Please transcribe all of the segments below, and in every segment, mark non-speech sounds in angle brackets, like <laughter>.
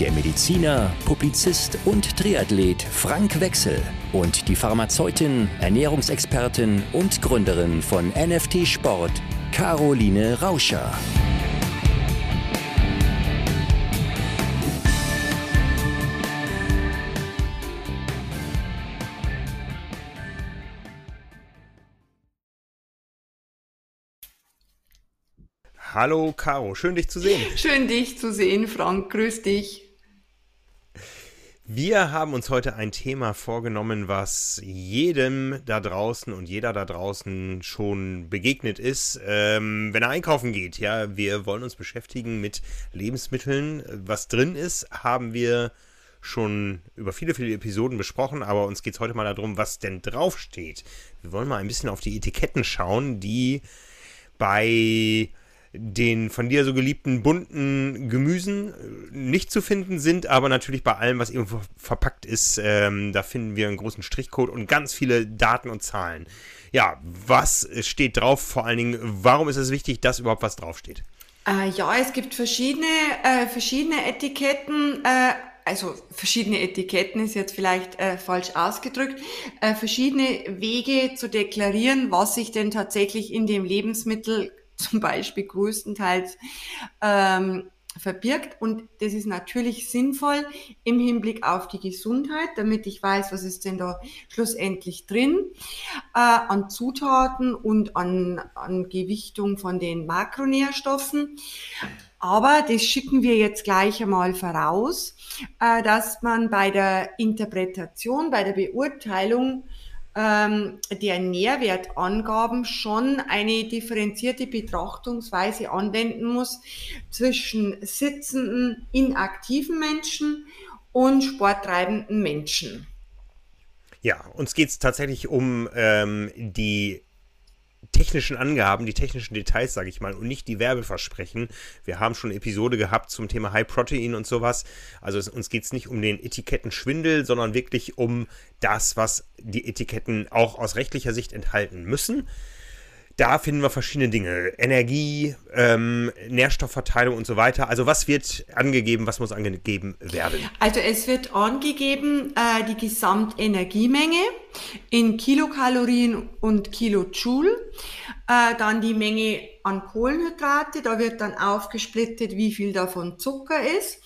der Mediziner, Publizist und Triathlet Frank Wechsel und die Pharmazeutin, Ernährungsexpertin und Gründerin von NFT Sport, Caroline Rauscher. Hallo Caro, schön dich zu sehen. Schön dich zu sehen, Frank. Grüß dich. Wir haben uns heute ein Thema vorgenommen, was jedem da draußen und jeder da draußen schon begegnet ist, ähm, wenn er einkaufen geht. Ja, wir wollen uns beschäftigen mit Lebensmitteln. Was drin ist, haben wir schon über viele, viele Episoden besprochen, aber uns geht es heute mal darum, was denn draufsteht. Wir wollen mal ein bisschen auf die Etiketten schauen, die bei den von dir so geliebten bunten Gemüsen äh, nicht zu finden sind, aber natürlich bei allem, was irgendwo verpackt ist, ähm, da finden wir einen großen Strichcode und ganz viele Daten und Zahlen. Ja, was steht drauf? Vor allen Dingen, warum ist es wichtig, dass überhaupt was draufsteht? Äh, ja, es gibt verschiedene, äh, verschiedene Etiketten. Äh, also verschiedene Etiketten ist jetzt vielleicht äh, falsch ausgedrückt, äh, verschiedene Wege zu deklarieren, was sich denn tatsächlich in dem Lebensmittel zum Beispiel größtenteils ähm, verbirgt. Und das ist natürlich sinnvoll im Hinblick auf die Gesundheit, damit ich weiß, was ist denn da schlussendlich drin äh, an Zutaten und an, an Gewichtung von den Makronährstoffen. Aber das schicken wir jetzt gleich einmal voraus, äh, dass man bei der Interpretation, bei der Beurteilung ähm, der Nährwertangaben schon eine differenzierte Betrachtungsweise anwenden muss zwischen sitzenden, inaktiven Menschen und sporttreibenden Menschen. Ja, uns geht es tatsächlich um ähm, die technischen Angaben, die technischen Details, sage ich mal, und nicht die Werbeversprechen. Wir haben schon eine Episode gehabt zum Thema High Protein und sowas. Also es, uns geht es nicht um den Etikettenschwindel, sondern wirklich um das, was die Etiketten auch aus rechtlicher Sicht enthalten müssen. Da finden wir verschiedene Dinge. Energie, ähm, Nährstoffverteilung und so weiter. Also was wird angegeben, was muss angegeben werden? Also es wird angegeben äh, die Gesamtenergiemenge in Kilokalorien und Kilojoule. Äh, dann die Menge an Kohlenhydrate, da wird dann aufgesplittet, wie viel davon Zucker ist.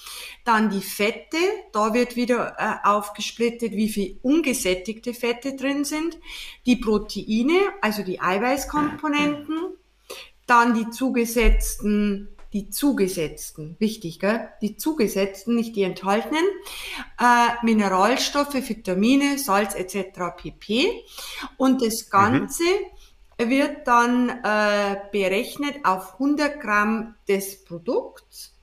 Dann die Fette, da wird wieder äh, aufgesplittet, wie viel ungesättigte Fette drin sind. Die Proteine, also die Eiweißkomponenten. Dann die zugesetzten die zugesetzten, wichtig, gell? die zugesetzten, nicht die enthaltenen, äh, Mineralstoffe, Vitamine, Salz etc. pp. Und das mhm. Ganze mhm. wird dann äh, berechnet auf 100 Gramm des Produkts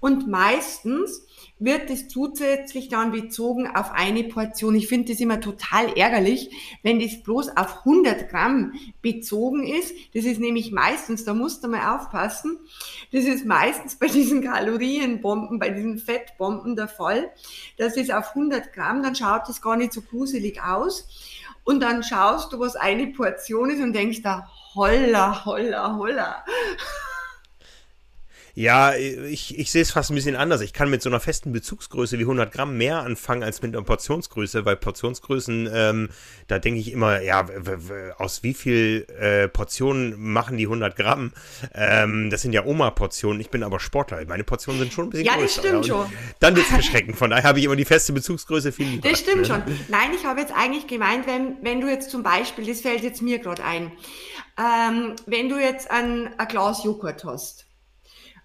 und meistens wird es zusätzlich dann bezogen auf eine Portion. Ich finde das immer total ärgerlich, wenn das bloß auf 100 Gramm bezogen ist. Das ist nämlich meistens, da musst du mal aufpassen, das ist meistens bei diesen Kalorienbomben, bei diesen Fettbomben der Fall. Das ist auf 100 Gramm, dann schaut das gar nicht so gruselig aus. Und dann schaust du, was eine Portion ist und denkst da, holla, holla, holla. Ja, ich, ich sehe es fast ein bisschen anders. Ich kann mit so einer festen Bezugsgröße wie 100 Gramm mehr anfangen als mit einer Portionsgröße, weil Portionsgrößen, ähm, da denke ich immer, ja, aus wie viel äh, Portionen machen die 100 Gramm? Ähm, das sind ja Oma-Portionen. Ich bin aber Sportler. Meine Portionen sind schon ein bisschen ja, größer. Ja, das stimmt schon. Dann wird es verschreckend. Von daher habe ich immer die feste Bezugsgröße viel lieber. Das stimmt ne? schon. Nein, ich habe jetzt eigentlich gemeint, wenn, wenn du jetzt zum Beispiel, das fällt jetzt mir gerade ein, ähm, wenn du jetzt ein, ein Glas Joghurt hast,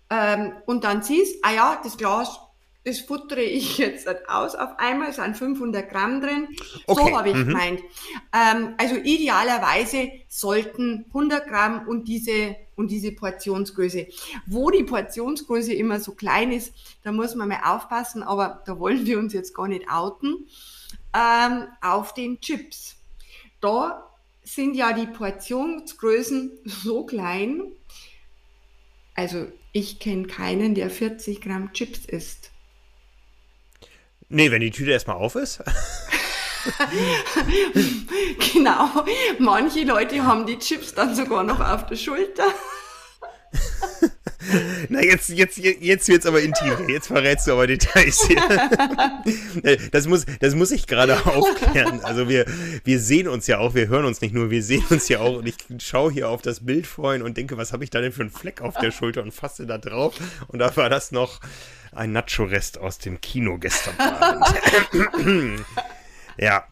ähm, und dann siehst, ah ja, das Glas, das futtere <laughs> ich jetzt aus auf einmal, sind 500 Gramm drin. Okay. So habe ich mhm. gemeint. Ähm, also idealerweise sollten 100 Gramm und diese und diese Portionsgröße. Wo die Portionsgröße immer so klein ist, da muss man mal aufpassen, aber da wollen wir uns jetzt gar nicht outen. Ähm, auf den Chips. da sind ja die Portionsgrößen <laughs> so klein. Also ich kenne keinen, der 40 Gramm Chips isst. Nee, wenn die Tüte erstmal auf ist. <laughs> genau. Manche Leute haben die Chips dann sogar noch auf der Schulter. <laughs> <laughs> Na, jetzt, jetzt, jetzt wird's aber intim. Jetzt verrätst du aber Details <laughs> <laughs> hier. Das muss, das muss ich gerade aufklären. Also wir, wir sehen uns ja auch, wir hören uns nicht nur, wir sehen uns ja auch. Und ich schaue hier auf das Bild vorhin und denke, was habe ich da denn für einen Fleck auf der Schulter und fasse da drauf. Und da war das noch ein Nacho-Rest aus dem Kino gestern Abend. ja,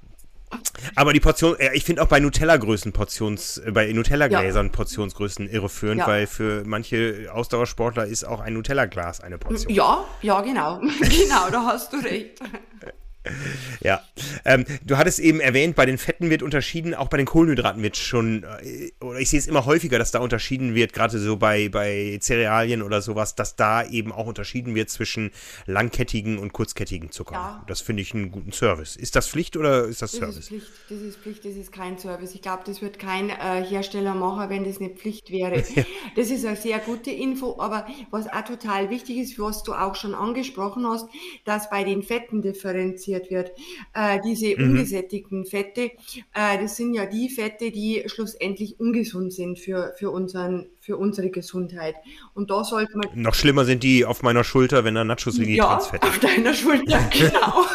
aber die Portion, äh, ich finde auch bei Nutella-Größen Portions, äh, bei Nutella-Gläsern ja. Portionsgrößen irreführend, ja. weil für manche Ausdauersportler ist auch ein Nutella-Glas eine Portion. Ja, ja, genau. <laughs> genau, da hast du recht. <laughs> <laughs> Ja, ähm, du hattest eben erwähnt, bei den Fetten wird unterschieden, auch bei den Kohlenhydraten wird schon, äh, oder ich sehe es immer häufiger, dass da unterschieden wird, gerade so bei, bei Cerealien oder sowas, dass da eben auch unterschieden wird zwischen langkettigen und kurzkettigen Zucker. Ja. Das finde ich einen guten Service. Ist das Pflicht oder ist das, das Service? Ist Pflicht, das ist Pflicht, das ist kein Service. Ich glaube, das wird kein äh, Hersteller machen, wenn das nicht Pflicht wäre. <laughs> das ist eine sehr gute Info, aber was auch total wichtig ist, was du auch schon angesprochen hast, dass bei den Fetten differenziert produziert wird. Äh, diese mhm. ungesättigten Fette, äh, das sind ja die Fette, die schlussendlich ungesund sind für, für, unseren, für unsere Gesundheit. Und da sollte man. Noch schlimmer sind die auf meiner Schulter, wenn da Nachos liegen, ja, Transfette. Auf deiner Schulter, <laughs> genau.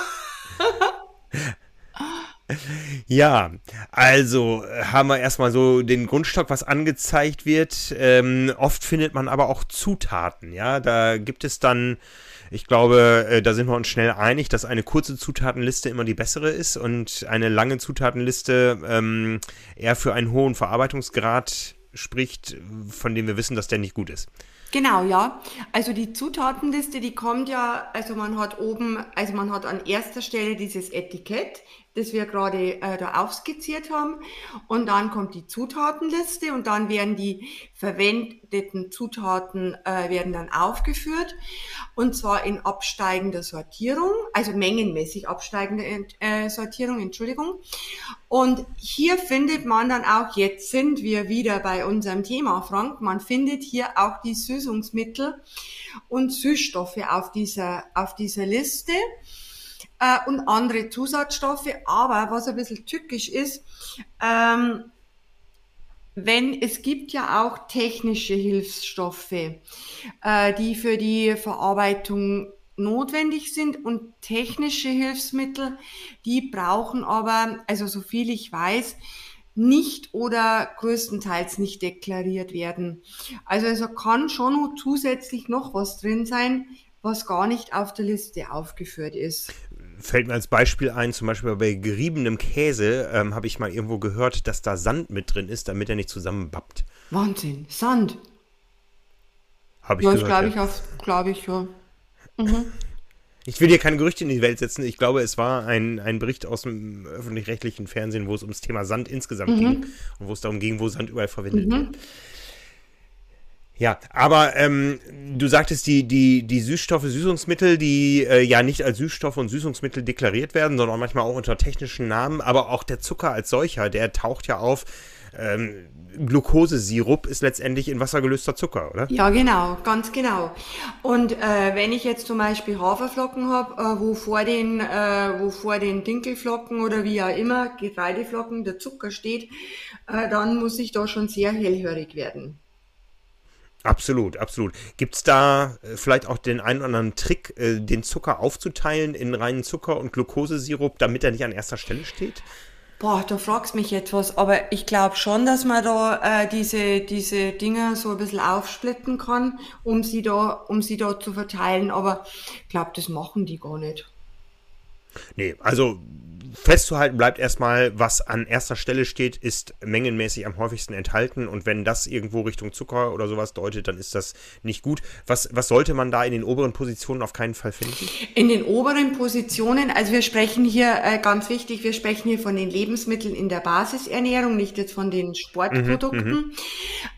Ja, also äh, haben wir erstmal so den Grundstock, was angezeigt wird. Ähm, oft findet man aber auch Zutaten, ja. Da gibt es dann ich glaube, äh, da sind wir uns schnell einig, dass eine kurze Zutatenliste immer die bessere ist und eine lange Zutatenliste ähm, eher für einen hohen Verarbeitungsgrad spricht, von dem wir wissen, dass der nicht gut ist. Genau, ja. Also die Zutatenliste, die kommt ja, also man hat oben, also man hat an erster Stelle dieses Etikett, das wir gerade äh, da aufskizziert haben. Und dann kommt die Zutatenliste und dann werden die verwendeten Zutaten äh, werden dann aufgeführt und zwar in absteigender Sortierung, also mengenmäßig absteigende äh, Sortierung, Entschuldigung. Und hier findet man dann auch, jetzt sind wir wieder bei unserem Thema, Frank, man findet hier auch die Süßungsmittel und Süßstoffe auf dieser, auf dieser Liste äh, und andere Zusatzstoffe. Aber was ein bisschen tückisch ist, ähm, wenn es gibt ja auch technische Hilfsstoffe, äh, die für die Verarbeitung notwendig sind und technische Hilfsmittel, die brauchen aber, also so viel ich weiß, nicht oder größtenteils nicht deklariert werden. Also es also kann schon zusätzlich noch was drin sein, was gar nicht auf der Liste aufgeführt ist fällt mir als Beispiel ein, zum Beispiel bei geriebenem Käse ähm, habe ich mal irgendwo gehört, dass da Sand mit drin ist, damit er nicht zusammenbappt. Wahnsinn, Sand. Habe ich ja, gehört. glaube ich, auf, glaube ich, ja. Mhm. Ich will dir keine Gerüchte in die Welt setzen. Ich glaube, es war ein, ein Bericht aus dem öffentlich-rechtlichen Fernsehen, wo es ums Thema Sand insgesamt mhm. ging und wo es darum ging, wo Sand überall verwendet mhm. wird. Ja, aber ähm, du sagtest, die, die, die Süßstoffe, Süßungsmittel, die äh, ja nicht als Süßstoffe und Süßungsmittel deklariert werden, sondern manchmal auch unter technischen Namen, aber auch der Zucker als solcher, der taucht ja auf. Ähm, Glukosesirup ist letztendlich in Wasser gelöster Zucker, oder? Ja, genau, ganz genau. Und äh, wenn ich jetzt zum Beispiel Haferflocken habe, äh, wo vor den, äh, wo vor den Dinkelflocken oder wie auch immer Getreideflocken der Zucker steht, äh, dann muss ich da schon sehr hellhörig werden. Absolut, absolut. Gibt es da äh, vielleicht auch den einen oder anderen Trick, äh, den Zucker aufzuteilen in reinen Zucker und Glukosesirup, damit er nicht an erster Stelle steht? Boah, da fragst mich etwas, aber ich glaube schon, dass man da äh, diese, diese Dinge so ein bisschen aufsplitten kann, um sie da, um sie da zu verteilen, aber ich glaube, das machen die gar nicht. Nee, also festzuhalten bleibt erstmal, was an erster Stelle steht, ist mengenmäßig am häufigsten enthalten. Und wenn das irgendwo Richtung Zucker oder sowas deutet, dann ist das nicht gut. Was, was sollte man da in den oberen Positionen auf keinen Fall finden? In den oberen Positionen, also wir sprechen hier äh, ganz wichtig, wir sprechen hier von den Lebensmitteln in der Basisernährung, nicht jetzt von den Sportprodukten, mhm,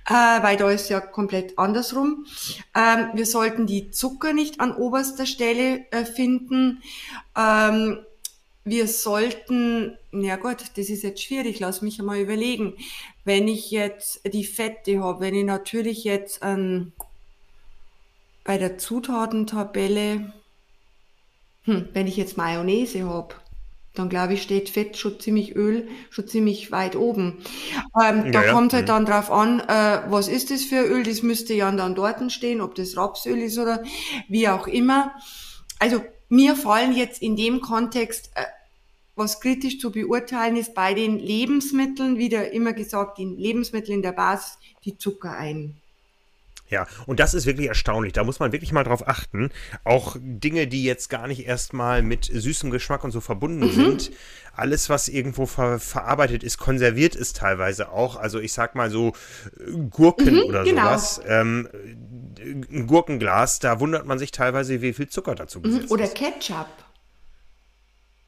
äh, weil da ist ja komplett andersrum. Ähm, wir sollten die Zucker nicht an oberster Stelle äh, finden. Ähm, wir sollten, ja gut, das ist jetzt schwierig, lass mich einmal überlegen. Wenn ich jetzt die Fette habe, wenn ich natürlich jetzt ähm, bei der Zutatentabelle, hm, wenn ich jetzt Mayonnaise habe, dann glaube ich, steht Fett schon ziemlich Öl, schon ziemlich weit oben. Ähm, ja, da ja. kommt halt mhm. dann drauf an, äh, was ist das für Öl? Das müsste ja dann dort stehen, ob das Rapsöl ist oder wie auch immer. Also mir fallen jetzt in dem Kontext, äh, was kritisch zu beurteilen ist, bei den Lebensmitteln, wieder immer gesagt, die Lebensmittel in der Basis, die Zucker ein. Ja, und das ist wirklich erstaunlich. Da muss man wirklich mal drauf achten. Auch Dinge, die jetzt gar nicht erstmal mit süßem Geschmack und so verbunden mhm. sind. Alles, was irgendwo ver verarbeitet ist, konserviert ist teilweise auch. Also ich sag mal so äh, Gurken mhm, oder genau. sowas. Ähm, ein Gurkenglas, da wundert man sich teilweise, wie viel Zucker dazu gesetzt ist. Oder Ketchup.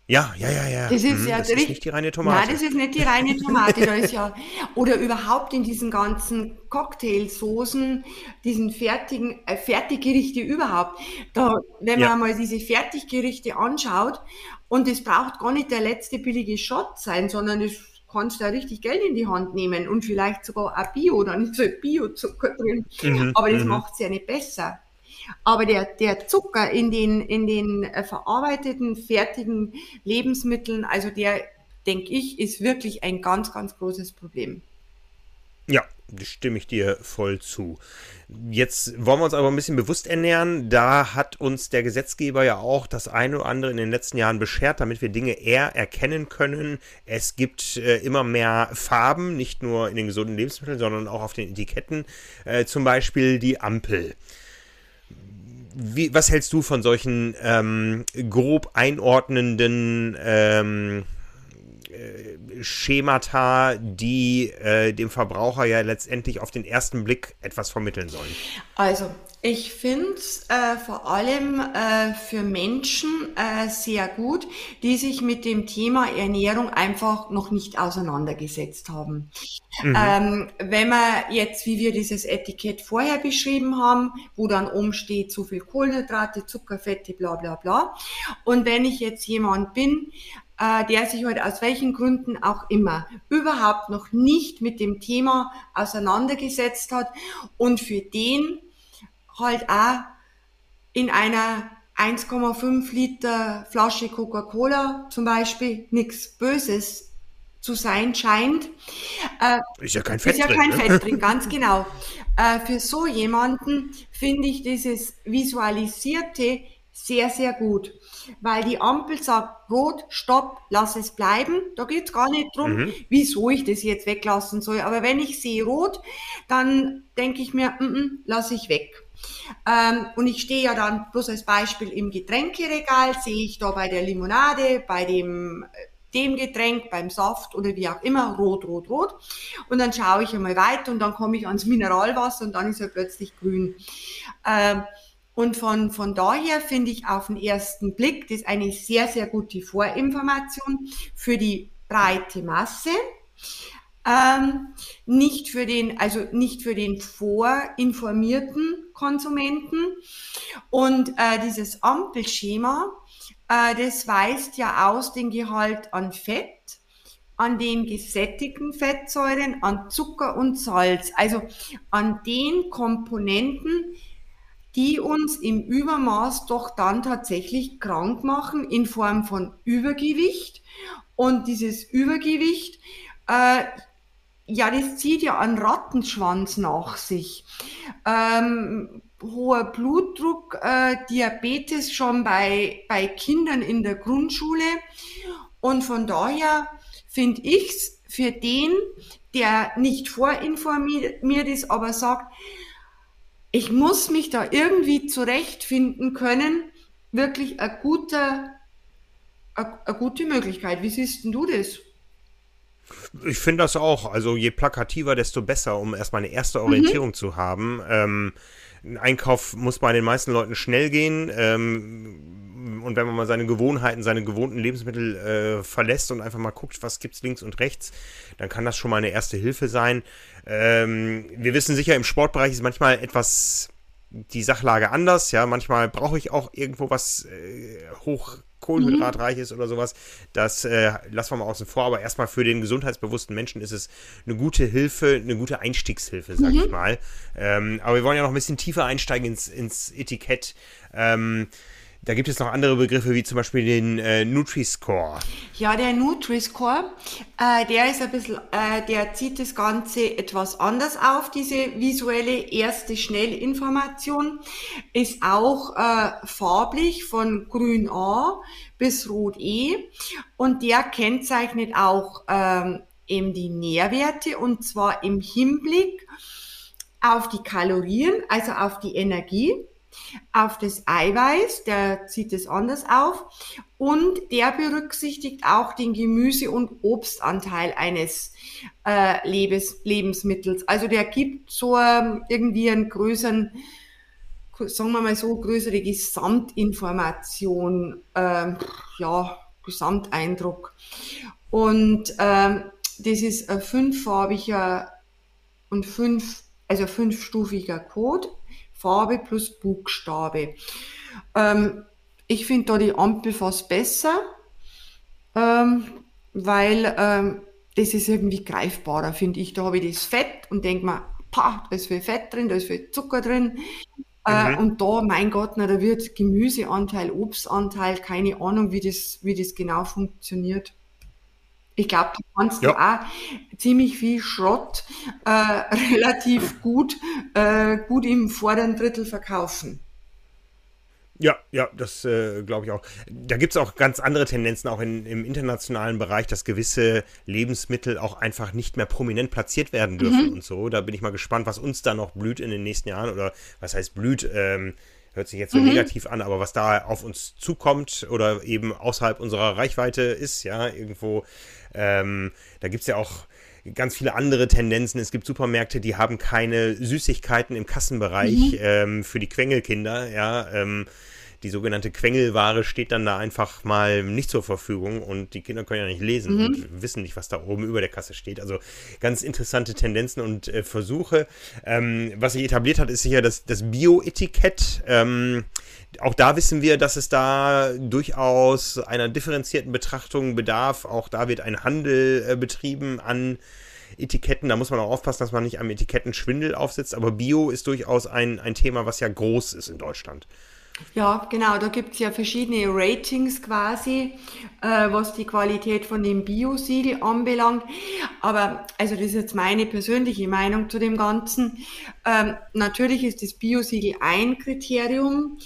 Ja, ja, ja, ja. Das ist hm, ja das ist nicht die reine Tomate. Nein, das ist nicht die reine Tomate. da ist ja, <laughs> oder überhaupt in diesen ganzen Cocktailsoßen, diesen fertigen, äh, Fertiggerichte überhaupt. Da, wenn man ja. mal diese Fertiggerichte anschaut, und es braucht gar nicht der letzte billige Shot sein, sondern es kannst da richtig Geld in die Hand nehmen und vielleicht sogar auch Bio, dann ist halt Biozucker drin. Mhm, Aber das mhm. macht es ja nicht besser. Aber der, der Zucker in den, in den äh, verarbeiteten, fertigen Lebensmitteln, also der, denke ich, ist wirklich ein ganz, ganz großes Problem. Ja, stimme ich dir voll zu. Jetzt wollen wir uns aber ein bisschen bewusst ernähren. Da hat uns der Gesetzgeber ja auch das eine oder andere in den letzten Jahren beschert, damit wir Dinge eher erkennen können. Es gibt äh, immer mehr Farben, nicht nur in den gesunden Lebensmitteln, sondern auch auf den Etiketten. Äh, zum Beispiel die Ampel wie, was hältst du von solchen ähm, grob einordnenden ähm, äh, Schemata, die äh, dem Verbraucher ja letztendlich auf den ersten Blick etwas vermitteln sollen? Also, ich finde es äh, vor allem äh, für Menschen äh, sehr gut, die sich mit dem Thema Ernährung einfach noch nicht auseinandergesetzt haben. Mhm. Ähm, wenn man jetzt, wie wir dieses Etikett vorher beschrieben haben, wo dann oben steht, zu viel Kohlenhydrate, Zuckerfette, bla bla bla. Und wenn ich jetzt jemand bin, äh, der sich heute halt aus welchen Gründen auch immer überhaupt noch nicht mit dem Thema auseinandergesetzt hat und für den halt auch in einer 1,5 Liter Flasche Coca-Cola zum Beispiel nichts Böses zu sein scheint. Äh, ist ja kein Fett drin. Ist ja kein ne? Fett drin, <laughs> ganz genau. Äh, für so jemanden finde ich dieses Visualisierte sehr, sehr gut. Weil die Ampel sagt, rot, stopp, lass es bleiben. Da geht es gar nicht drum, mhm. wieso ich das jetzt weglassen soll. Aber wenn ich sehe rot, dann denke ich mir, mm -mm, lass ich weg. Ähm, und ich stehe ja dann bloß als Beispiel im Getränkeregal, sehe ich da bei der Limonade, bei dem äh, dem Getränk, beim Saft oder wie auch immer, rot, rot, rot. Und dann schaue ich einmal weiter und dann komme ich ans Mineralwasser und dann ist er plötzlich grün. Ähm, und von, von daher finde ich auf den ersten Blick das eine sehr, sehr gute Vorinformation für die breite Masse. Ähm, nicht für den, also nicht für den vorinformierten Konsumenten. Und äh, dieses Ampelschema, äh, das weist ja aus den Gehalt an Fett, an den gesättigten Fettsäuren, an Zucker und Salz, also an den Komponenten, die uns im Übermaß doch dann tatsächlich krank machen in Form von Übergewicht. Und dieses Übergewicht äh, ja, das zieht ja einen Rattenschwanz nach sich. Ähm, hoher Blutdruck, äh, Diabetes schon bei, bei Kindern in der Grundschule. Und von daher finde ich's für den, der nicht vorinformiert ist, aber sagt, ich muss mich da irgendwie zurechtfinden können, wirklich eine gute, eine, eine gute Möglichkeit. Wie siehst denn du das? Ich finde das auch. Also je plakativer, desto besser, um erstmal eine erste Orientierung mhm. zu haben. Ähm, Einkauf muss bei den meisten Leuten schnell gehen. Ähm, und wenn man mal seine Gewohnheiten, seine gewohnten Lebensmittel äh, verlässt und einfach mal guckt, was gibt's links und rechts, dann kann das schon mal eine erste Hilfe sein. Ähm, wir wissen sicher, im Sportbereich ist manchmal etwas die Sachlage anders. Ja, manchmal brauche ich auch irgendwo was äh, hoch kohlenhydratreich ist oder sowas. Das äh, lassen wir mal außen vor. Aber erstmal für den gesundheitsbewussten Menschen ist es eine gute Hilfe, eine gute Einstiegshilfe, sag mhm. ich mal. Ähm, aber wir wollen ja noch ein bisschen tiefer einsteigen ins, ins Etikett. Ähm, da gibt es noch andere Begriffe, wie zum Beispiel den äh, Nutri-Score. Ja, der Nutri-Score, äh, der ist ein bisschen, äh, der zieht das Ganze etwas anders auf, diese visuelle erste Schnellinformation. Ist auch äh, farblich von grün A bis rot E und der kennzeichnet auch ähm, eben die Nährwerte und zwar im Hinblick auf die Kalorien, also auf die Energie auf das Eiweiß, der zieht es anders auf und der berücksichtigt auch den Gemüse- und Obstanteil eines äh, Lebens, Lebensmittels. Also der gibt so ähm, irgendwie einen größeren, sagen wir mal so, größere Gesamtinformation, äh, ja, Gesamteindruck. Und ähm, das ist ein fünffarbiger und fünf, also fünfstufiger Code Farbe plus Buchstabe. Ähm, ich finde da die Ampel fast besser, ähm, weil ähm, das ist irgendwie greifbarer, finde ich. Da habe ich das Fett und denke mir, pa, da ist viel Fett drin, da ist viel Zucker drin. Äh, mhm. und da, mein Gott, na, da wird Gemüseanteil, Obstanteil, keine Ahnung, wie das, wie das genau funktioniert. Ich glaube, du kannst ja. auch ziemlich viel Schrott äh, <laughs> relativ gut, äh, gut im vorderen Drittel verkaufen. Ja, ja, das äh, glaube ich auch. Da gibt es auch ganz andere Tendenzen, auch in, im internationalen Bereich, dass gewisse Lebensmittel auch einfach nicht mehr prominent platziert werden dürfen mhm. und so. Da bin ich mal gespannt, was uns da noch blüht in den nächsten Jahren oder was heißt blüht. Ähm, hört sich jetzt so mhm. negativ an, aber was da auf uns zukommt oder eben außerhalb unserer Reichweite ist, ja, irgendwo, ähm, da gibt es ja auch ganz viele andere Tendenzen. Es gibt Supermärkte, die haben keine Süßigkeiten im Kassenbereich mhm. ähm, für die Quengelkinder, ja, ähm, die sogenannte Quengelware steht dann da einfach mal nicht zur Verfügung und die Kinder können ja nicht lesen mhm. und wissen nicht, was da oben über der Kasse steht. Also ganz interessante Tendenzen und äh, Versuche. Ähm, was sich etabliert hat, ist sicher das, das Bio-Etikett. Ähm, auch da wissen wir, dass es da durchaus einer differenzierten Betrachtung bedarf. Auch da wird ein Handel äh, betrieben an Etiketten. Da muss man auch aufpassen, dass man nicht am Etikettenschwindel aufsetzt. Aber Bio ist durchaus ein, ein Thema, was ja groß ist in Deutschland. Ja, genau, da gibt es ja verschiedene Ratings quasi, äh, was die Qualität von dem Bio-Siegel anbelangt. Aber, also das ist jetzt meine persönliche Meinung zu dem Ganzen. Ähm, natürlich ist das Bio-Siegel ein Kriterium,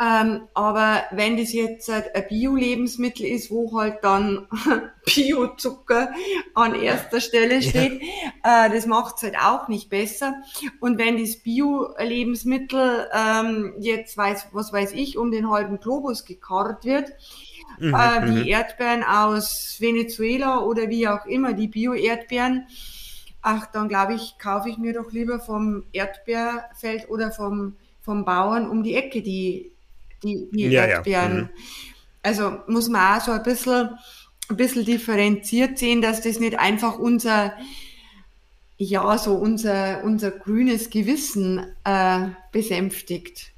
ähm, aber wenn das jetzt ein Bio-Lebensmittel ist, wo halt dann <laughs> Bio-Zucker an erster Stelle steht, ja. äh, das macht es halt auch nicht besser. Und wenn das Bio-Lebensmittel ähm, jetzt weiß, was weiß ich, um den halben Globus gekarrt wird, mhm, äh, wie mhm. Erdbeeren aus Venezuela oder wie auch immer, die Bio-Erdbeeren, ach, dann glaube ich, kaufe ich mir doch lieber vom Erdbeerfeld oder vom, vom Bauern um die Ecke die die, die ja, Erdbeeren. Ja. Mhm. Also muss man auch so ein bisschen, ein bisschen differenziert sehen, dass das nicht einfach unser, ja, so unser, unser grünes Gewissen äh, besänftigt.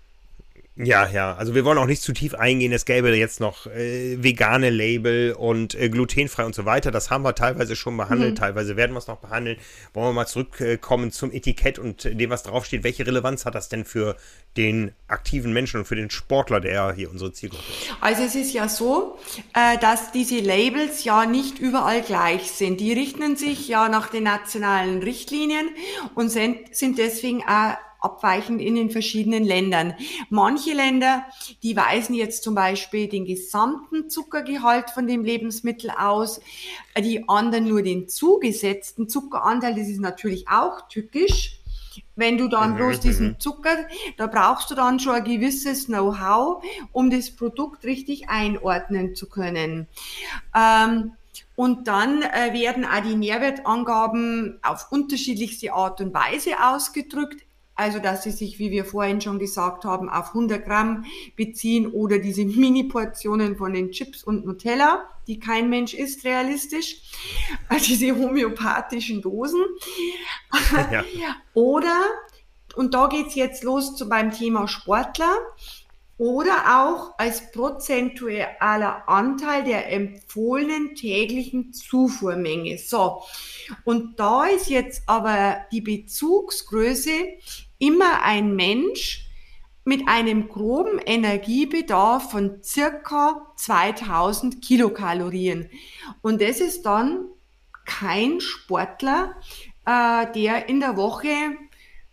Ja, ja, also wir wollen auch nicht zu tief eingehen. Es gäbe jetzt noch äh, vegane Label und äh, glutenfrei und so weiter. Das haben wir teilweise schon behandelt, mhm. teilweise werden wir es noch behandeln. Wollen wir mal zurückkommen zum Etikett und dem, was draufsteht. Welche Relevanz hat das denn für den aktiven Menschen und für den Sportler, der hier unsere Zielgruppe ist? Also es ist ja so, äh, dass diese Labels ja nicht überall gleich sind. Die richten sich ja nach den nationalen Richtlinien und sind, sind deswegen auch abweichend in den verschiedenen Ländern. Manche Länder, die weisen jetzt zum Beispiel den gesamten Zuckergehalt von dem Lebensmittel aus, die anderen nur den zugesetzten Zuckeranteil. Das ist natürlich auch tückisch. Wenn du dann mhm, bloß diesen mhm. Zucker, da brauchst du dann schon ein gewisses Know-how, um das Produkt richtig einordnen zu können. Ähm, und dann äh, werden auch die Nährwertangaben auf unterschiedlichste Art und Weise ausgedrückt. Also, dass sie sich, wie wir vorhin schon gesagt haben, auf 100 Gramm beziehen oder diese <laughs> Mini-Portionen von den Chips und Nutella, die kein Mensch isst, realistisch. <laughs> Also diese homöopathischen Dosen. <laughs> Ja. Oder, und da geht's jetzt los zu beim Thema Sportler. oder auch als prozentualer Anteil der empfohlenen täglichen Zufuhrmenge. So, und da ist jetzt aber die Bezugsgröße immer ein Mensch mit einem groben Energiebedarf von circa 2000 Kilokalorien. Und das ist dann kein Sportler, äh, der in der Woche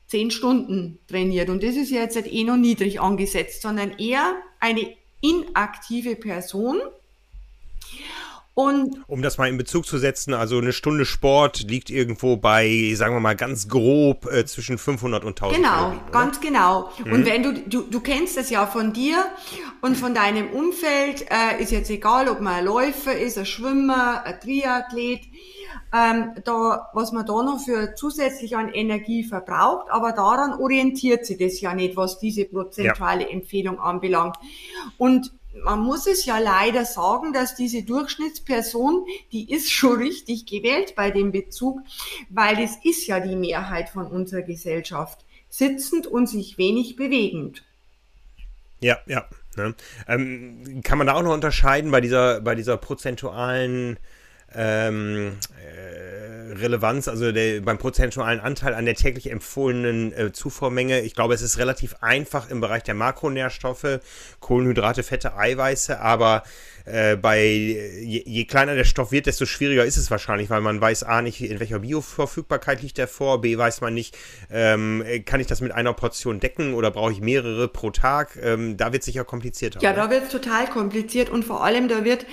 zehn Stunden trainiert. Und das ist jetzt halt eh noch niedrig angesetzt, sondern eher eine inaktive Person. Und um das mal in Bezug zu setzen, also eine Stunde Sport liegt irgendwo bei, sagen wir mal ganz grob, äh, zwischen 500 und 1000 Genau, Kalorien, ganz genau. Mhm. Und wenn du, du, du kennst das ja von dir und von deinem Umfeld, äh, ist jetzt egal, ob man ein Läufer ist, ein Schwimmer, ein Triathlet, ähm, da, was man da noch für zusätzlich an Energie verbraucht, aber daran orientiert sich das ja nicht, was diese prozentuale ja. Empfehlung anbelangt. Und man muss es ja leider sagen, dass diese Durchschnittsperson, die ist schon richtig gewählt bei dem Bezug, weil es ist ja die Mehrheit von unserer Gesellschaft, sitzend und sich wenig bewegend. Ja, ja. Ne? Ähm, kann man da auch noch unterscheiden bei dieser, bei dieser prozentualen ähm, äh, Relevanz, also der, beim prozentualen Anteil an der täglich empfohlenen äh, Zufuhrmenge. Ich glaube, es ist relativ einfach im Bereich der Makronährstoffe, Kohlenhydrate, Fette, Eiweiße, aber äh, bei je, je, kleiner der Stoff wird, desto schwieriger ist es wahrscheinlich, weil man weiß A nicht, in welcher Bioverfügbarkeit liegt der vor, B weiß man nicht, ähm, kann ich das mit einer Portion decken oder brauche ich mehrere pro Tag? Ähm, da wird es sicher komplizierter. Ja, da wird es total kompliziert und vor allem da wird,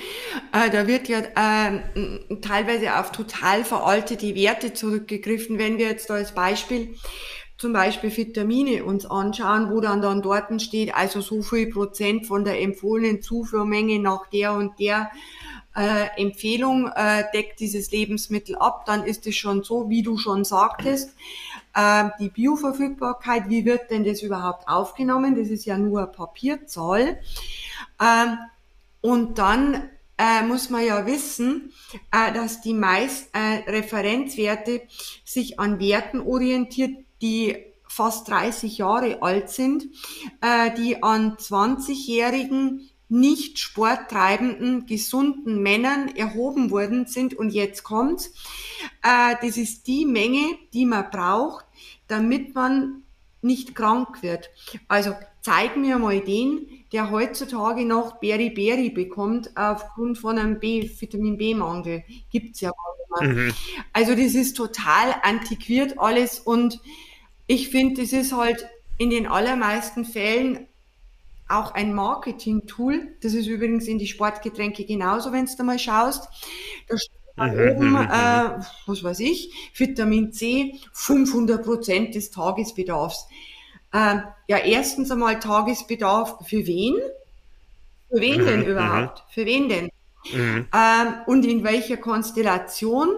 äh, da wird ja äh, teilweise auf total veraltete Werte zurückgegriffen. Wenn wir jetzt da als Beispiel zum Beispiel Vitamine uns anschauen, wo dann dann dort steht, also so viel Prozent von der empfohlenen Zufuhrmenge nach der und der äh, Empfehlung äh, deckt dieses Lebensmittel ab, dann ist es schon so, wie du schon sagtest, äh, die Bioverfügbarkeit, wie wird denn das überhaupt aufgenommen? Das ist ja nur Papierzahl. Ähm, und dann äh, muss man ja wissen, äh, dass die meist äh, Referenzwerte sich an Werten orientiert, die fast 30 Jahre alt sind, äh, die an 20-jährigen nicht sporttreibenden, gesunden Männern erhoben worden sind. Und jetzt kommt's. Äh, das ist die Menge, die man braucht, damit man nicht krank wird. Also zeig mir mal den, der heutzutage noch Beriberi bekommt aufgrund von einem B, Vitamin B-Mangel. Gibt's ja gar nicht mehr. Mhm. Also das ist total antiquiert alles und ich finde, das ist halt in den allermeisten Fällen auch ein Marketing-Tool. Das ist übrigens in die Sportgetränke genauso, wenn du mal schaust. Da steht da mhm, oben, mhm, mhm. äh, was weiß ich, Vitamin C, 500 Prozent des Tagesbedarfs. Äh, ja, erstens einmal Tagesbedarf für wen? Für wen denn überhaupt? Für wen denn? Mhm. Ähm, und in welcher Konstellation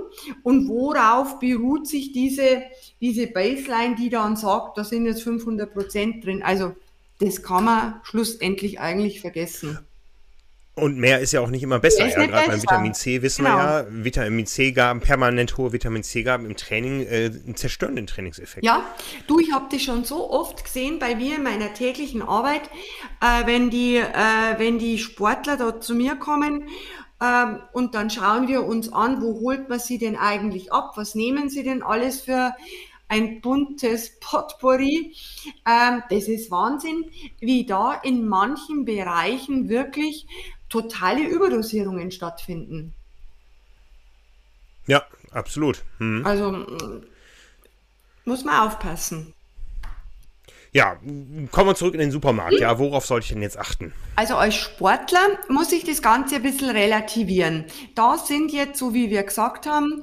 und worauf beruht sich diese, diese Baseline, die dann sagt, da sind jetzt 500 Prozent drin. Also das kann man schlussendlich eigentlich vergessen. Und mehr ist ja auch nicht immer besser. Ja, gerade beim Vitamin C wissen genau. wir ja, Vitamin C-Gaben, permanent hohe Vitamin C-Gaben im Training äh, zerstören den Trainingseffekt. Ja, du, ich habe das schon so oft gesehen bei mir in meiner täglichen Arbeit, äh, wenn, die, äh, wenn die Sportler da zu mir kommen ähm, und dann schauen wir uns an, wo holt man sie denn eigentlich ab? Was nehmen sie denn alles für ein buntes Potpourri. Ähm, das ist Wahnsinn, wie da in manchen Bereichen wirklich totale Überdosierungen stattfinden. Ja, absolut. Hm. Also muss man aufpassen. Ja, kommen wir zurück in den Supermarkt. Ja, worauf sollte ich denn jetzt achten? Also als Sportler muss ich das Ganze ein bisschen relativieren. Da sind jetzt, so wie wir gesagt haben,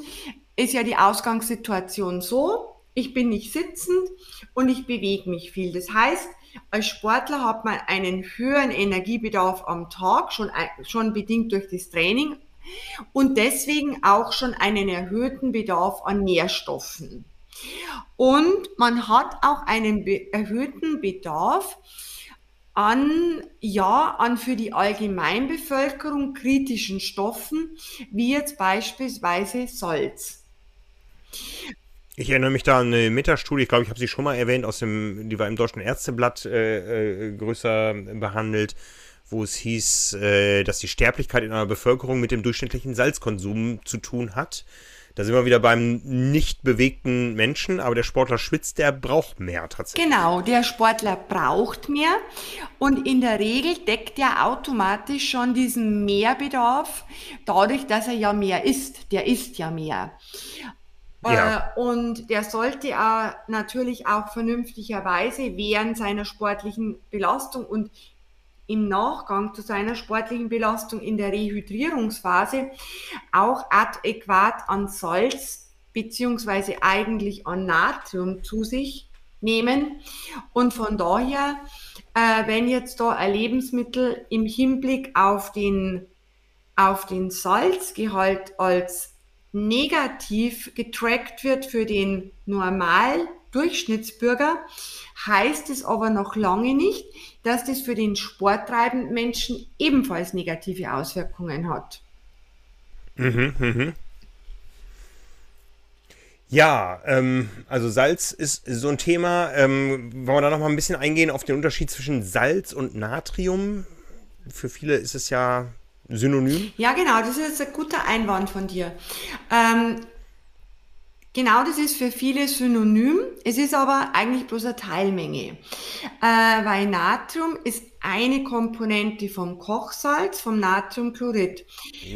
ist ja die Ausgangssituation so, ich bin nicht sitzend und ich bewege mich viel. Das heißt, als Sportler hat man einen höheren Energiebedarf am Tag, schon, schon bedingt durch das Training und deswegen auch schon einen erhöhten Bedarf an Nährstoffen. Und man hat auch einen erhöhten Bedarf an, ja, an für die Allgemeinbevölkerung kritischen Stoffen, wie jetzt beispielsweise Salz. Ich erinnere mich da an eine Metastudie, ich glaube, ich habe sie schon mal erwähnt, aus dem, die war im Deutschen Ärzteblatt äh, äh, größer behandelt, wo es hieß, äh, dass die Sterblichkeit in einer Bevölkerung mit dem durchschnittlichen Salzkonsum zu tun hat. Da sind wir wieder beim nicht bewegten Menschen, aber der Sportler schwitzt, der braucht mehr tatsächlich. Genau, der Sportler braucht mehr und in der Regel deckt er automatisch schon diesen Mehrbedarf dadurch, dass er ja mehr isst. Der isst ja mehr. Ja. Äh, und der sollte äh, natürlich auch vernünftigerweise während seiner sportlichen Belastung und im Nachgang zu seiner sportlichen Belastung in der Rehydrierungsphase auch adäquat an Salz beziehungsweise eigentlich an Natrium zu sich nehmen. Und von daher, äh, wenn jetzt da ein Lebensmittel im Hinblick auf den, auf den Salzgehalt als negativ getrackt wird für den normal Durchschnittsbürger, heißt es aber noch lange nicht, dass das für den sporttreibenden Menschen ebenfalls negative Auswirkungen hat. Mhm, mhm. Ja, ähm, also Salz ist so ein Thema. Ähm, wollen wir da noch mal ein bisschen eingehen auf den Unterschied zwischen Salz und Natrium? Für viele ist es ja synonym. Ja, genau, das ist ein guter Einwand von dir. Ähm, Genau, das ist für viele synonym. Es ist aber eigentlich bloß eine Teilmenge, äh, weil Natrium ist eine Komponente vom Kochsalz, vom Natriumchlorid.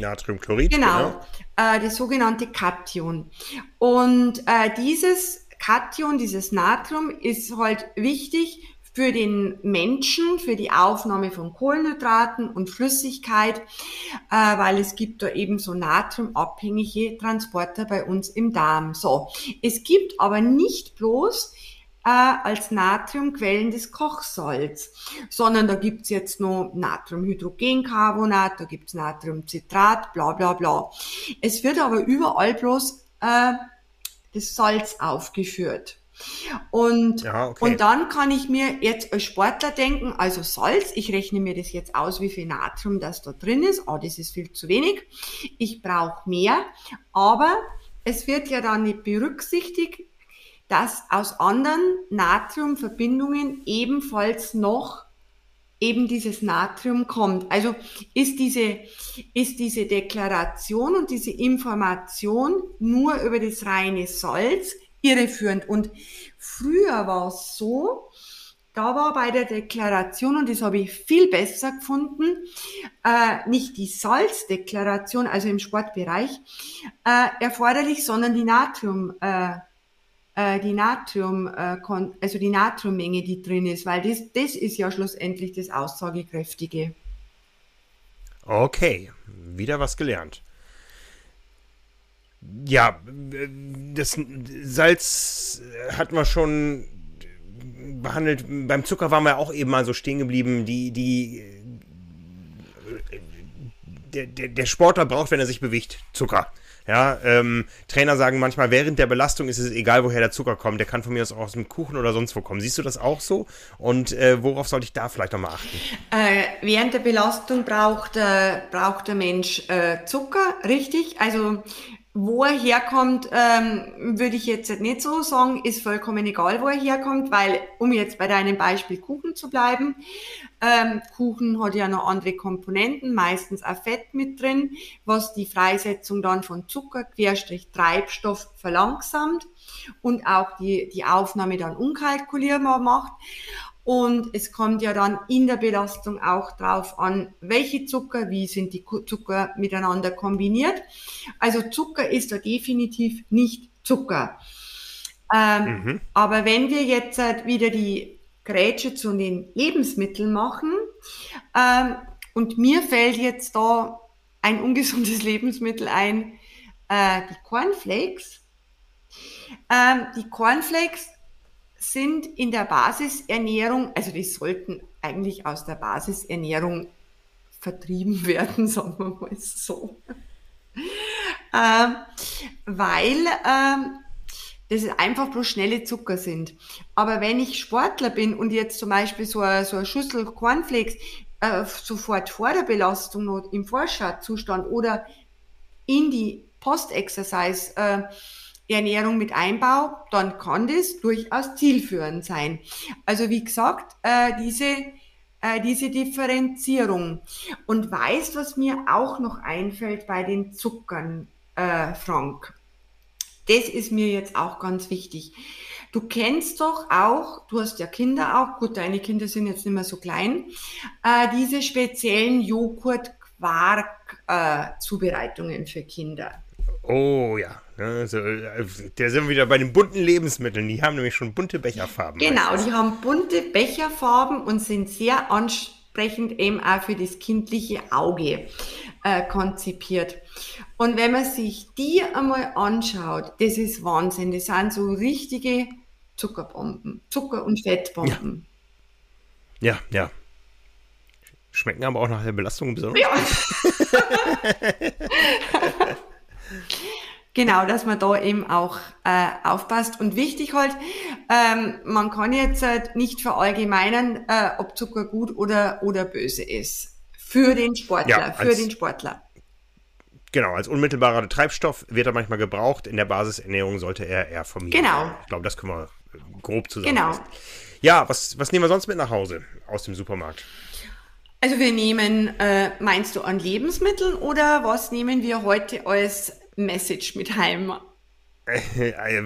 Natriumchlorid, genau. genau. Äh, das sogenannte Kation. Und äh, dieses Kation, dieses Natrium ist halt wichtig für den Menschen, für die Aufnahme von Kohlenhydraten und Flüssigkeit, äh, weil es gibt da eben so natriumabhängige Transporter bei uns im Darm. So, es gibt aber nicht bloß äh, als Natriumquellen des Kochsalz, sondern da gibt's jetzt noch Natriumhydrogencarbonat, da gibt's Natriumcitrat, bla bla bla. Es wird aber überall bloß äh, das Salz aufgeführt. Und, ja, okay. und dann kann ich mir jetzt als Sportler denken, also Salz, ich rechne mir das jetzt aus, wie viel Natrium das da drin ist. Ah, das ist viel zu wenig. Ich brauche mehr. Aber es wird ja dann nicht berücksichtigt, dass aus anderen Natriumverbindungen ebenfalls noch eben dieses Natrium kommt. Also ist diese, ist diese Deklaration und diese Information nur über das reine Salz irreführend. Und früher war es so, da war bei der Deklaration, und das habe ich viel besser gefunden, äh, nicht die Salzdeklaration, also im Sportbereich, äh, erforderlich, sondern die Natrium, äh, äh die Natrium, äh, also die Natriummenge, die drin ist, weil das, das ist ja schlussendlich das Aussagekräftige. Okay, wieder was gelernt ja, das Salz hat man schon behandelt. Beim Zucker waren wir auch eben mal so stehen geblieben. Die, die, der, der, der Sportler braucht, wenn er sich bewegt, Zucker. Ja, ähm, Trainer sagen manchmal, während der Belastung ist es egal, woher der Zucker kommt. Der kann von mir aus auch aus dem Kuchen oder sonst wo kommen. Siehst du das auch so? Und äh, worauf sollte ich da vielleicht nochmal achten? Äh, während der Belastung braucht, äh, braucht der Mensch äh, Zucker, richtig. Also wo er herkommt, ähm, würde ich jetzt nicht so sagen, ist vollkommen egal, wo er herkommt, weil, um jetzt bei deinem Beispiel Kuchen zu bleiben, ähm, Kuchen hat ja noch andere Komponenten, meistens auch Fett mit drin, was die Freisetzung dann von Zucker, Querstrich Treibstoff verlangsamt und auch die, die Aufnahme dann unkalkulierbar macht. Und es kommt ja dann in der Belastung auch drauf an, welche Zucker, wie sind die Zucker miteinander kombiniert. Also Zucker ist da definitiv nicht Zucker. Ähm, mhm. Aber wenn wir jetzt halt wieder die Grätsche zu den Lebensmitteln machen, ähm, und mir fällt jetzt da ein ungesundes <laughs> Lebensmittel ein, äh, die Cornflakes. Ähm, die Cornflakes sind in der Basisernährung, also die sollten eigentlich aus der Basisernährung vertrieben <laughs> werden, sagen wir mal so. ähm, weil ähm, das einfach bloß schnelle Zucker sind. Aber wenn ich Sportler bin und jetzt zum Beispiel so eine, so eine Schüssel Cornflakes äh, sofort vor der Belastung noch im Vorschatzustand oder in die Post-Exercise äh, Ernährung mit einbaue, dann kann das durchaus zielführend sein. Also wie gesagt, äh, diese, äh, diese Differenzierung. Und weißt, was mir auch noch einfällt bei den Zuckern, äh, Frank? Das ist mir jetzt auch ganz wichtig. Du kennst doch auch, du hast ja Kinder auch, gut, deine Kinder sind jetzt nicht mehr so klein, äh, diese speziellen Joghurt-Quark-Zubereitungen äh, für Kinder. Oh ja, also, da sind wir wieder bei den bunten Lebensmitteln. Die haben nämlich schon bunte Becherfarben. Genau, meistens. die haben bunte Becherfarben und sind sehr ansprechend eben auch für das kindliche Auge äh, konzipiert. Und wenn man sich die einmal anschaut, das ist Wahnsinn. Das sind so richtige Zuckerbomben, Zucker- und Fettbomben. Ja, ja. ja. Schmecken aber auch nach der Belastung besonders. Ja. <laughs> <laughs> Genau, dass man da eben auch äh, aufpasst. Und wichtig halt, ähm, man kann jetzt äh, nicht verallgemeinern, äh, ob Zucker gut oder, oder böse ist. Für den Sportler, ja, für den Sportler. Genau, als unmittelbarer Treibstoff wird er manchmal gebraucht. In der Basisernährung sollte er eher vermieden genau. werden. Ich glaube, das können wir grob zusammenfassen. Genau. Ja, was, was nehmen wir sonst mit nach Hause aus dem Supermarkt? Also wir nehmen, äh, meinst du an Lebensmitteln oder was nehmen wir heute als Message mit heim?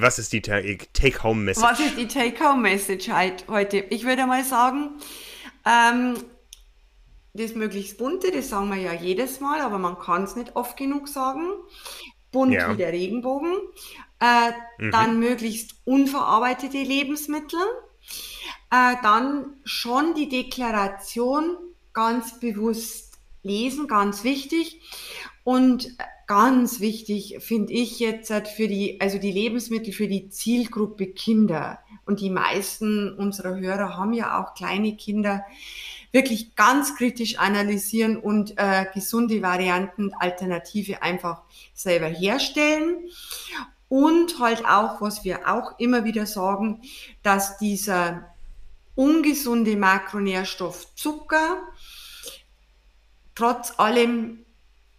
Was ist die Take-Home-Message? Was ist die Take-Home-Message heute? Ich würde mal sagen, ähm, das möglichst bunte, das sagen wir ja jedes Mal, aber man kann es nicht oft genug sagen. Bunt ja. wie der Regenbogen. Äh, mhm. Dann möglichst unverarbeitete Lebensmittel. Äh, dann schon die Deklaration ganz bewusst lesen, ganz wichtig. Und ganz wichtig finde ich jetzt halt für die, also die Lebensmittel für die Zielgruppe Kinder. Und die meisten unserer Hörer haben ja auch kleine Kinder. Wirklich ganz kritisch analysieren und äh, gesunde Varianten, Alternative einfach selber herstellen. Und halt auch, was wir auch immer wieder sagen, dass dieser ungesunde Makronährstoff Zucker trotz allem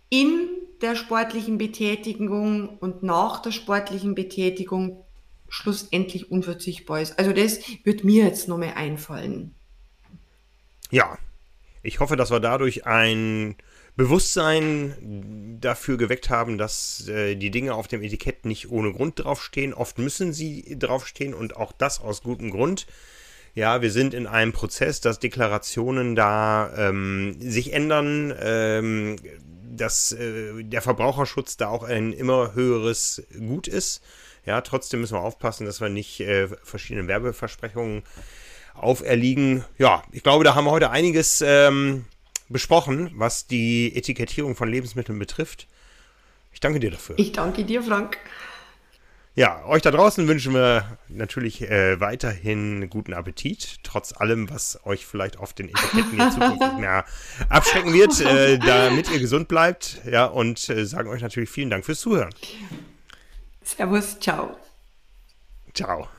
in der sportlichen Betätigung und nach der sportlichen Betätigung schlussendlich unverzichtbar ist. Also das wird mir jetzt nochmal einfallen. Ja, ich hoffe, dass wir dadurch ein Bewusstsein dafür geweckt haben, dass äh, die Dinge auf dem Etikett nicht ohne Grund draufstehen. Oft müssen sie draufstehen und auch das aus gutem Grund. Ja, wir sind in einem Prozess, dass Deklarationen da ähm, sich ändern. Ähm, dass äh, der Verbraucherschutz da auch ein immer höheres Gut ist. Ja, trotzdem müssen wir aufpassen, dass wir nicht äh, verschiedenen Werbeversprechungen auferliegen. Ja, ich glaube, da haben wir heute einiges ähm, besprochen, was die Etikettierung von Lebensmitteln betrifft. Ich danke dir dafür. Ich danke dir, Frank. Ja, euch da draußen wünschen wir natürlich äh, weiterhin guten Appetit, trotz allem, was euch vielleicht auf den Etiketten in Zukunft nicht <laughs> mehr abschrecken wird, äh, damit ihr gesund bleibt. Ja, und äh, sagen euch natürlich vielen Dank fürs Zuhören. Servus, ciao. Ciao.